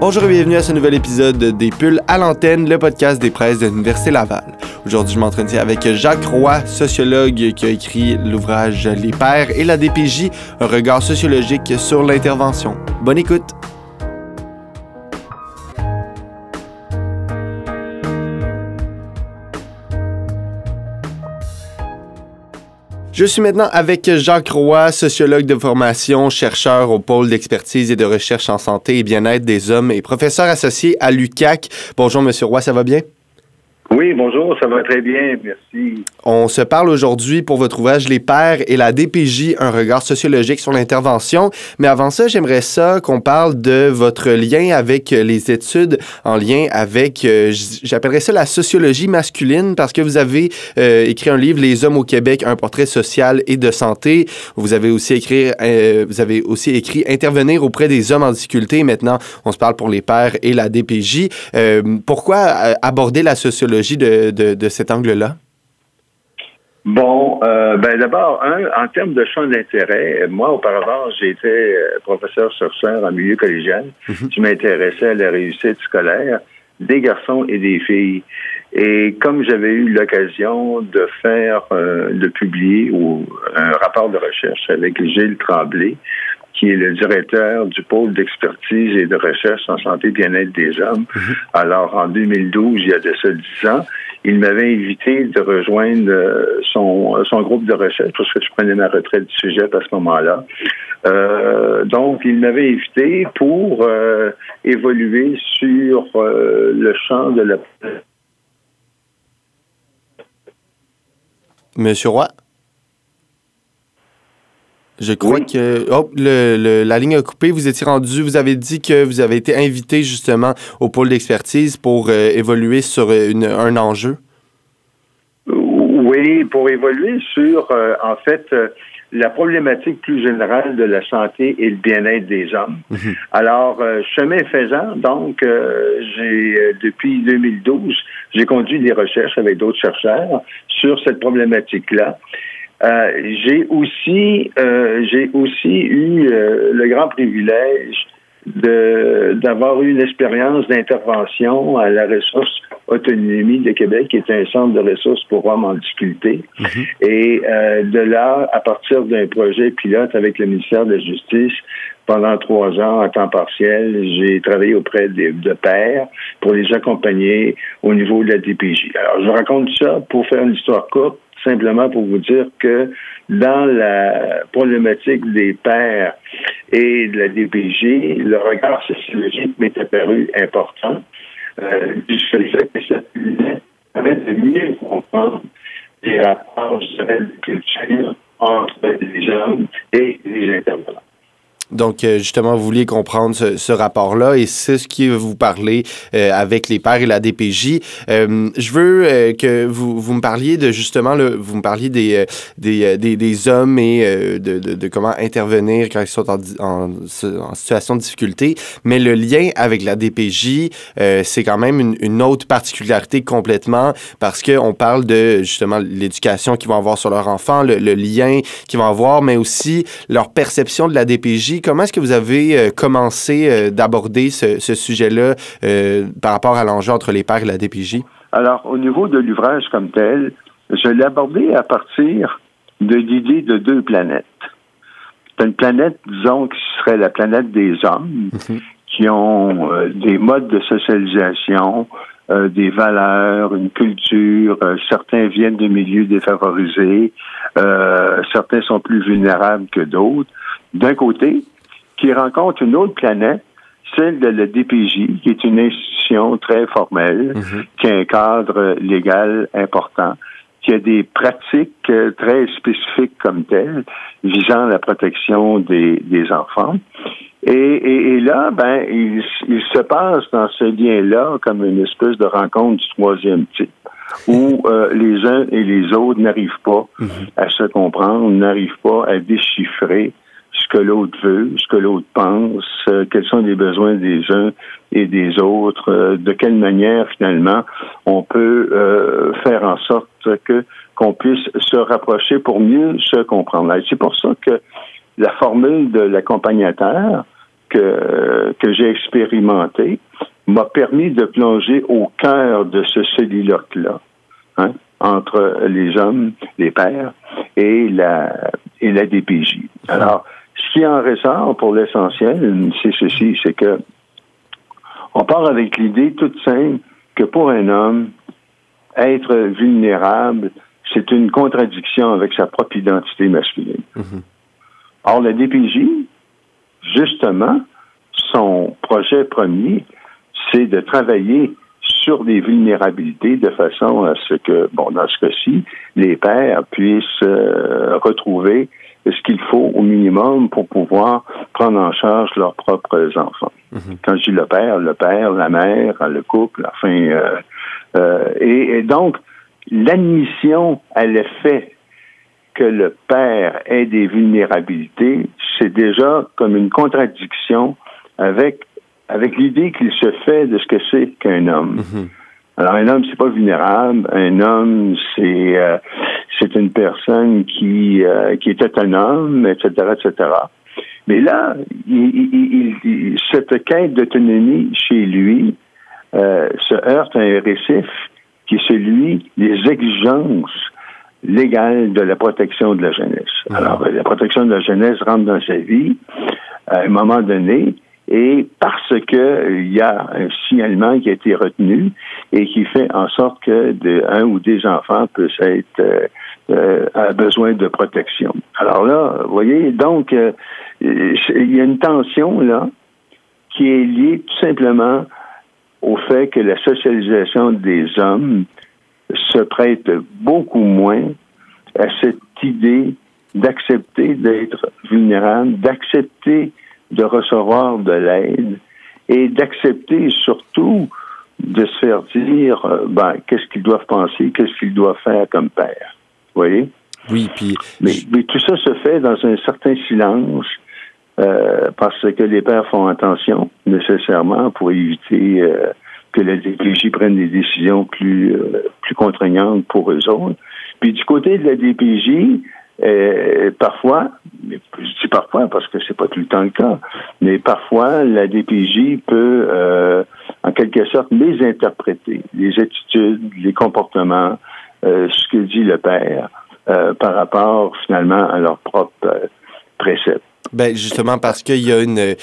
Bonjour et bienvenue à ce nouvel épisode des Pulls à l'antenne, le podcast des presses de l'Université Laval. Aujourd'hui, je m'entretiens avec Jacques Roy, sociologue qui a écrit l'ouvrage Les Pères et la DPJ, un regard sociologique sur l'intervention. Bonne écoute! Je suis maintenant avec Jacques Roy, sociologue de formation, chercheur au pôle d'expertise et de recherche en santé et bien-être des hommes et professeur associé à l'UCAC. Bonjour, Monsieur Roy, ça va bien? Oui, bonjour, ça va très bien, merci. On se parle aujourd'hui pour votre ouvrage Les Pères et la DPJ, un regard sociologique sur l'intervention. Mais avant ça, j'aimerais ça qu'on parle de votre lien avec les études en lien avec, euh, j'appellerais ça la sociologie masculine parce que vous avez euh, écrit un livre, Les hommes au Québec, un portrait social et de santé. Vous avez aussi écrit, euh, vous avez aussi écrit Intervenir auprès des hommes en difficulté. Maintenant, on se parle pour les pères et la DPJ. pourquoi aborder la sociologie de, cet angle-là? Bon, euh, ben d'abord, en termes de champ d'intérêt, moi auparavant j'étais euh, professeur chercheur en milieu collégial. Mhm. Je m'intéressais à la réussite scolaire des garçons et des filles. Et comme j'avais eu l'occasion de faire, euh, de publier ou un rapport de recherche avec Gilles Tremblay qui est le directeur du pôle d'expertise et de recherche en santé et bien-être des hommes. Mhm. Alors, en 2012, il y a de ça dix ans, il m'avait invité de rejoindre euh, son, son groupe de recherche parce que je prenais ma retraite du sujet à ce moment-là. Euh, donc, il m'avait invité pour euh, évoluer sur euh, le champ de la... Monsieur Roy? Je crois que oh, le, la ligne a coupé. Vous étiez rendu, vous avez dit que vous avez été invité justement au pôle d'expertise pour euh, évoluer sur euh, un enjeu. Oui, pour évoluer sur, euh, en fait, la problématique plus générale de la santé et le bien-être des hommes. Mhm. Alors, chemin faisant, donc, j'ai depuis 2012, j'ai conduit des recherches avec d'autres chercheurs sur cette problématique-là. Euh, j'ai aussi, euh, j'ai aussi eu euh, le grand privilège de d'avoir eu une expérience d'intervention à la ressource autonomie de Québec, qui est un centre de ressources pour hommes en difficulté. Mhm. Et de là, à partir d'un projet pilote avec le ministère de la Justice, pendant trois ans à temps partiel, j'ai travaillé auprès de, de pères pour les accompagner au niveau de la DPJ. Alors, je raconte ça pour faire une histoire courte simplement pour vous dire que dans la problématique des pères et de la DPG, le regard sociologique m'est apparu important. Euh, du fait que ça permet de mieux comprendre les rapports de culture entre les hommes et les intervenants. Donc, euh, justement, vous vouliez comprendre ce, rapport-là et c'est ce qui vous parler euh, avec les pères et la DPJ. Euh, je veux que vous, vous me parliez de, justement, le, vous me parliez des, des, des, hommes et de, de, comment intervenir quand ils sont en, en, situation de difficulté. Mais le lien avec la DPJ, c'est quand même une, une, autre particularité complètement parce qu'on parle de, justement, l'éducation qu'ils vont avoir sur leur enfant, le, le lien qu'ils vont avoir, mais aussi leur perception de la DPJ comment est-ce que vous avez euh, commencé euh, d'aborder ce, sujet-là euh, par rapport à l'enjeu entre les pères et la DPJ? Alors, au niveau de l'ouvrage comme tel, je l'ai abordé à partir de l'idée de deux planètes. C'est une planète, disons, qui serait la planète des hommes, mhm. qui ont des modes de socialisation, des valeurs, une culture. certains viennent de milieux défavorisés, certains sont plus vulnérables que d'autres. D'un côté, qui rencontre une autre planète, celle de la DPJ, qui est une institution très formelle, mhm. qui a un cadre légal important, qui a des pratiques euh, très spécifiques comme telles, visant la protection des, des enfants. Et, et, là, ben, il, il, se passe dans ce lien-là comme une espèce de rencontre du troisième type, où euh, les uns et les autres n'arrivent pas mhm. à se comprendre, n'arrivent pas à déchiffrer ce que l'autre veut, ce que l'autre pense, euh, quels sont les besoins des uns et des autres, euh, de quelle manière finalement on peut euh, faire en sorte que qu'on puisse se rapprocher pour mieux se comprendre. C'est pour ça que la formule de l'accompagnateur que, que j'ai expérimenté m'a permis de plonger au cœur de ce soliloque-là, hein, entre les hommes, les pères, et la, et la DPJ. Alors, ce qui en ressort pour l'essentiel, c'est ceci, c'est que on part avec l'idée toute simple que pour un homme, être vulnérable, c'est une contradiction avec sa propre identité masculine. Mhm. Or, la DPJ, justement, son projet premier, c'est de travailler sur des vulnérabilités de façon à ce que, bon, dans ce cas-ci, les pères puissent euh, retrouver ce qu'il faut au minimum pour pouvoir prendre en charge leurs propres enfants. Mhm. Quand je dis le père, le père, la mère, le couple, enfin, euh, euh, et, donc l'admission à l'effet que le père ait des vulnérabilités, c'est déjà comme une contradiction avec avec l'idée qu'il se fait de ce que c'est qu'un homme. Mhm. Alors un homme c'est pas vulnérable, un homme c'est euh, c'est une personne qui euh, qui est autonome, etc., etc. Mais là, il, cette quête d'autonomie chez lui euh, se heurte à un récif qui est celui des exigences légales de la protection de la jeunesse. Mhm. Alors, la protection de la jeunesse rentre dans sa vie à un moment donné, et parce que il y a un signalement qui a été retenu et qui fait en sorte que de, un ou des enfants peuvent être euh, euh besoin de protection. Alors là, vous voyez, donc euh, il y a une tension là qui est liée tout simplement au fait que la socialisation des hommes se prête beaucoup moins à cette idée d'accepter d'être vulnérable, d'accepter de recevoir de l'aide et d'accepter surtout de se faire dire euh, ben, qu'est-ce qu'ils doivent penser, qu'est-ce qu'ils doivent faire comme père. Vous voyez? Oui, puis. Mais, tout ça se fait dans un certain silence euh, parce que les pères font attention nécessairement pour éviter euh, que la DPJ prenne des décisions plus, plus contraignantes pour eux autres. Puis du côté de la DPJ, euh, parfois, je dis parfois parce que c'est pas tout le temps le cas, mais parfois la DPJ peut, euh, en quelque sorte, les interpréter, les attitudes, les comportements, euh, ce que dit le père par rapport finalement à leurs propres préceptes. Ben justement parce qu'il y a une,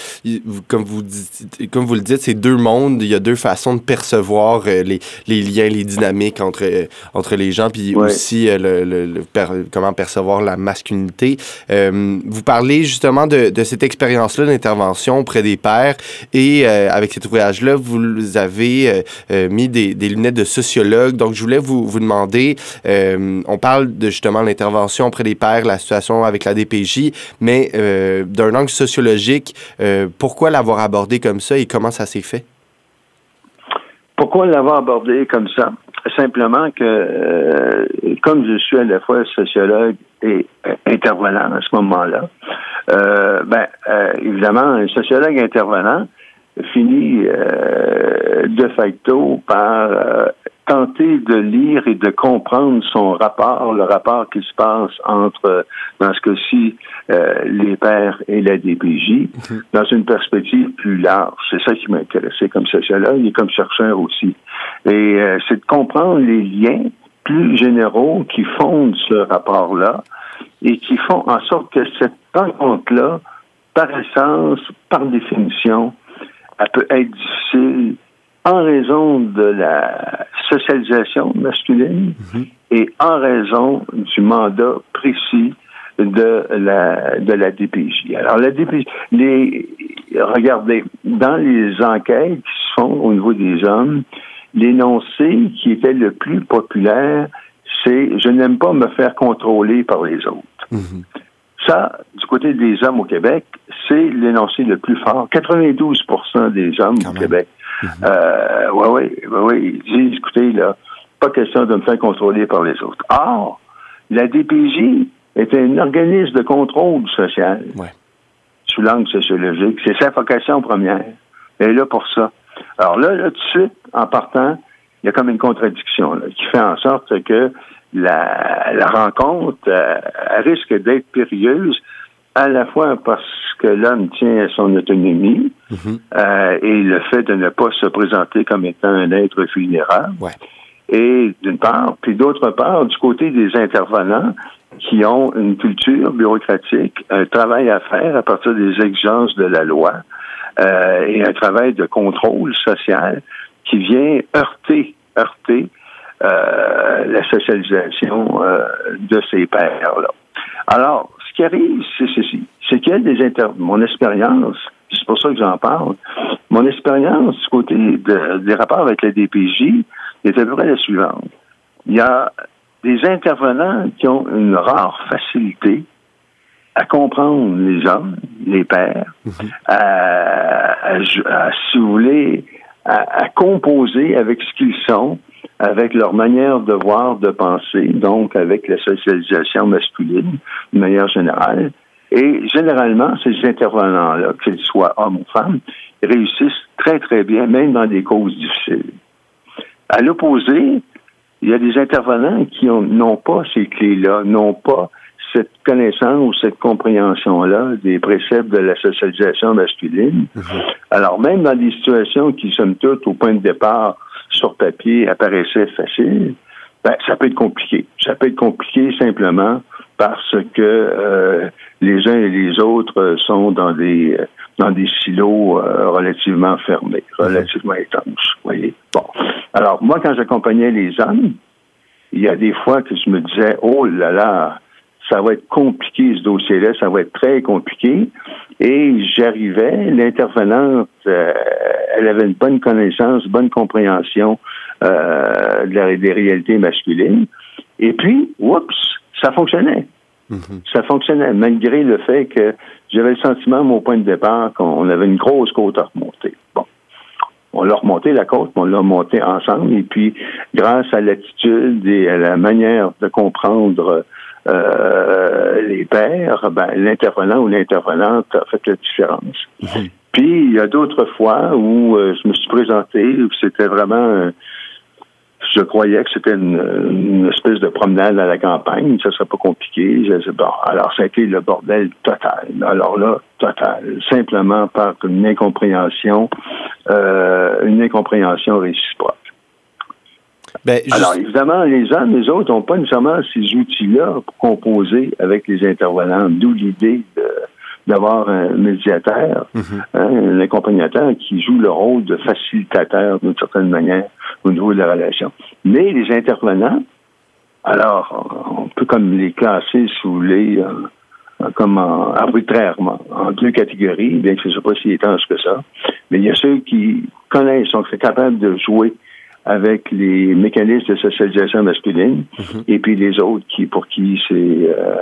comme vous dites, comme vous le dites, c'est deux mondes. Il y a deux façons de percevoir euh, les, les, liens, les dynamiques entre euh, entre les gens, puis aussi euh, le, le, comment percevoir la masculinité. vous parlez justement de, de cette expérience-là d'intervention auprès des pères et avec cet ouvrage-là, vous avez mis des, des, lunettes de sociologue. Donc je voulais vous vous demander, on parle de justement l'intervention auprès des pères, la situation avec la DPJ, mais d'un angle sociologique, euh, pourquoi l'avoir abordé comme ça et comment ça s'est fait? Pourquoi l'avoir abordé comme ça? Simplement que, euh, comme je suis à la fois sociologue et euh, intervenant à ce moment-là, ben, évidemment, un sociologue intervenant finit de facto par tenter de lire et de comprendre son rapport, le rapport qui se passe entre, dans ce cas-ci, euh, les pères et la DPJ, mhm. dans une perspective plus large. C'est ça qui m'intéressait comme sociologue et comme chercheur aussi. Et euh, c'est de comprendre les liens plus généraux qui fondent ce rapport-là et qui font en sorte que cette rencontre-là, par essence, par définition, elle peut être difficile en raison de la socialisation masculine mhm. et en raison du mandat précis de la de la DPJ. Alors la DPJ, les regardez dans les enquêtes qui se font au niveau des hommes, l'énoncé qui était le plus populaire, c'est je n'aime pas me faire contrôler par les autres. Mhm. Ça, du côté des hommes au Québec, c'est l'énoncé le plus fort. 92% des hommes au Québec Mhm. Euh, oui, oui, oui, ils disent, écoutez, là, pas question de me faire contrôler par les autres. Or, la DPJ est un organisme de contrôle social. Sous l'angle sociologique. C'est sa vocation première. Elle est là pour ça. Alors là, là, tout de suite, en partant, il y a comme une contradiction là, qui fait en sorte que la, la rencontre risque d'être périlleuse à la fois parce que l'homme tient à son autonomie mhm. euh, et le fait de ne pas se présenter comme étant un être vulnérable. Et d'une part, puis d'autre part, du côté des intervenants qui ont une culture bureaucratique, un travail à faire à partir des exigences de la loi euh, et un travail de contrôle social qui vient heurter, heurter euh, la socialisation euh, de ces pères-là. Alors, ce qui arrive, c'est ceci. C'est qu'il y a des inter... Mon expérience, c'est pour ça que j'en parle, mon expérience du côté des rapports avec la DPJ est à peu près la suivante. Il y a des intervenants qui ont une rare facilité à comprendre les hommes, les pères, mhm. à, si vous voulez, à, composer avec ce qu'ils sont, avec leur manière de voir, de penser, donc avec la socialisation masculine de manière générale. Et généralement, ces intervenants-là, qu'ils soient hommes ou femmes, réussissent très, très bien, même dans des causes difficiles. À l'opposé, il y a des intervenants qui n'ont pas ces clés-là, n'ont pas cette connaissance ou cette compréhension-là des préceptes de la socialisation masculine. Alors, même dans des situations qui, somme toute, au point de départ, sur papier, apparaissaient faciles, ben, ça peut être compliqué. Ça peut être compliqué simplement parce que euh, les uns et les autres sont dans des dans des silos euh, relativement fermés, relativement étanches. Voyez. Bon. Alors moi, quand j'accompagnais les hommes, il y a des fois que je me disais, oh là là, ça va être compliqué ce dossier-là, ça va être très compliqué. Et j'arrivais, l'intervenante, euh, elle avait une bonne connaissance, bonne compréhension euh, de la, des réalités masculines. Et puis, oups, ça fonctionnait. Mm-hmm. Ça fonctionnait, malgré le fait que j'avais le sentiment, mon point de départ, qu'on avait une grosse côte à remonter. Bon. On l'a remonté la côte, on l'a remonté ensemble, et puis grâce à l'attitude et à la manière de comprendre euh, les pères, ben, l'intervenant ou l'intervenante a fait la différence. Mhm. Puis il y a d'autres fois où euh, je me suis présenté, où c'était vraiment je croyais que c'était une, espèce de promenade à la campagne, ça serait pas compliqué. Je bon, alors ça a été le bordel total. Alors là, total, simplement par une incompréhension, euh, une incompréhension réciproque. Ben, Alors, évidemment, les uns les autres n'ont pas nécessairement ces outils-là pour composer avec les intervenants, d'où l'idée d'avoir un médiateur, mhm. hein, un accompagnateur qui joue le rôle de facilitateur d'une certaine manière au niveau de la relation. Mais les intervenants, alors, on peut comme les classer, si vous voulez, comme arbitrairement, en deux catégories, bien que je ne sais pas si étanche que ça. Mais il y a ceux qui connaissent, sont capables de jouer avec les mécanismes de socialisation masculine, mhm. et puis les autres qui pour qui c'est euh,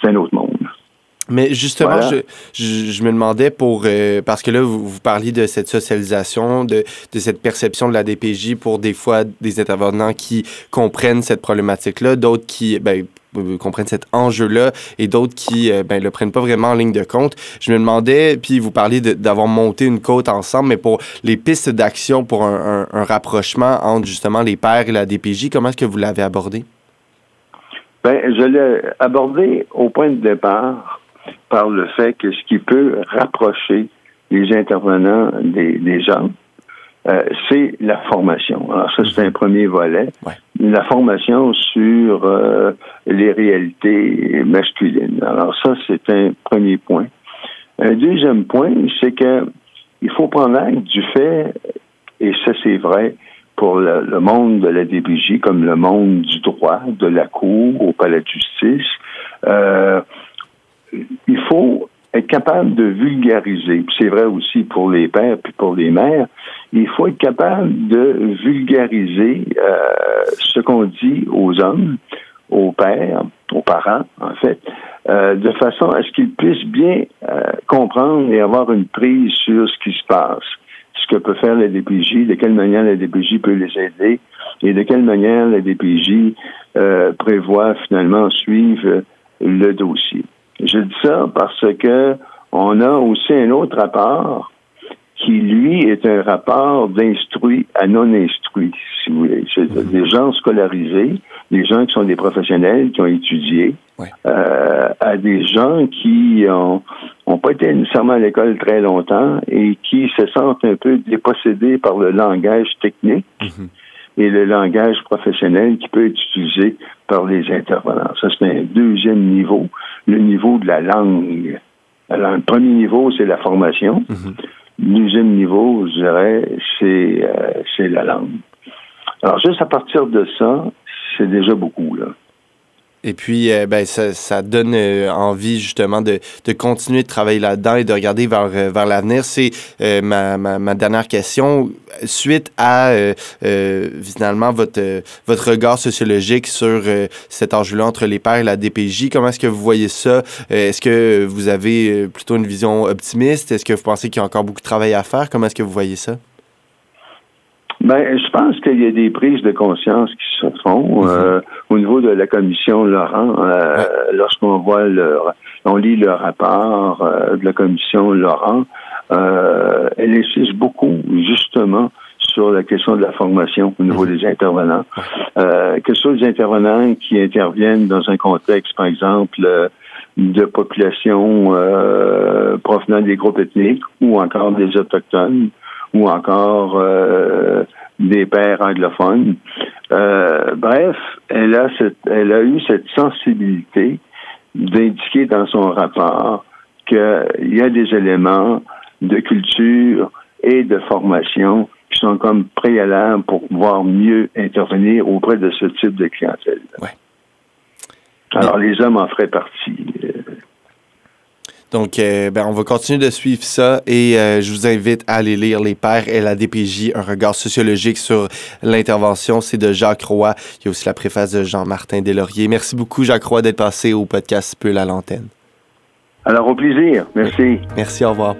c'est un autre monde. Mais justement, je, je, me demandais pour euh, parce que là vous, vous, parliez de cette socialisation, de, de, cette perception de la DPJ pour des fois des intervenants qui comprennent cette problématique-là, d'autres qui ben, euh, comprennent cet enjeu-là et d'autres qui euh, ben, le prennent pas vraiment en ligne de compte. Je me demandais, puis vous parliez d'avoir monté une côte ensemble, mais pour les pistes d'action pour un, un, rapprochement entre justement les pères et la DPJ, comment est-ce que vous l'avez abordé? Ben, je l'ai abordé au point de départ par le fait que ce qui peut rapprocher les intervenants des, des gens, euh, c'est la formation. Alors ça, c'est un premier volet. La formation sur euh, les réalités masculines. Alors ça, c'est un premier point. Un deuxième point, c'est que il faut prendre acte du fait, et ça c'est vrai pour le, monde de la DPJ comme le monde du droit, de la cour, au palais de justice, euh, il faut être capable de vulgariser. C'est vrai aussi pour les pères puis pour les mères. Il faut être capable de vulgariser euh, ce qu'on dit aux hommes, aux pères, aux parents, en fait, euh, de façon à ce qu'ils puissent bien euh, comprendre et avoir une prise sur ce qui se passe, ce que peut faire la DPJ, de quelle manière la DPJ peut les aider et de quelle manière la DPJ prévoit finalement suivre le dossier. Je dis ça parce que on a aussi un autre rapport qui, lui, est un rapport d'instruit à non instruit, si vous voulez. C'est Mhm. des gens scolarisés, des gens qui sont des professionnels, qui ont étudié, Ouais. euh, à des gens qui ont, ont pas été nécessairement à l'école très longtemps et qui se sentent un peu dépossédés par le langage technique Mhm. et le langage professionnel qui peut être utilisé par les intervenants. Ça, c'est un deuxième niveau, le niveau de la langue. Alors, le premier niveau, c'est la formation. Mhm. Le deuxième niveau, je dirais, c'est euh, c'est la langue. Alors, juste à partir de ça, c'est déjà beaucoup, là. Et puis, euh, ben, ça, donne euh, envie justement de, de continuer de travailler là-dedans et de regarder vers, euh, vers l'avenir. C'est ma, ma, dernière question. Suite à finalement votre, votre regard sociologique sur cet enjeu-là entre les pairs et la DPJ, comment est-ce que vous voyez ça? Est-ce que vous avez plutôt une vision optimiste? Est-ce que vous pensez qu'il y a encore beaucoup de travail à faire? Comment est-ce que vous voyez ça? Ben, je pense qu'il y a des prises de conscience qui se font Mhm. euh, au niveau de la commission Laurent. euh, Ouais. Lorsqu'on voit le, on lit le rapport euh, de la commission Laurent, euh, elle insiste beaucoup justement sur la question de la formation au niveau des intervenants. Euh, que ce soit des intervenants qui interviennent dans un contexte, par exemple, euh, de population euh, provenant des groupes ethniques ou encore des autochtones ou encore euh, des pères anglophones. Euh, bref, elle a, cette, elle a eu cette sensibilité d'indiquer dans son rapport qu'il y a des éléments de culture et de formation qui sont comme préalables pour pouvoir mieux intervenir auprès de ce type de clientèle. Ouais. Alors, les hommes en feraient partie. Donc, euh, ben, on va continuer de suivre ça et euh, je vous invite à aller lire Les Pères et la DPJ, un regard sociologique sur l'intervention. C'est de Jacques Roy. Il y a aussi la préface de Jean-Martin Deslauriers. Merci beaucoup, Jacques Roy, d'être passé au podcast Peu à l'antenne. Alors, au plaisir. Merci. Merci, au revoir.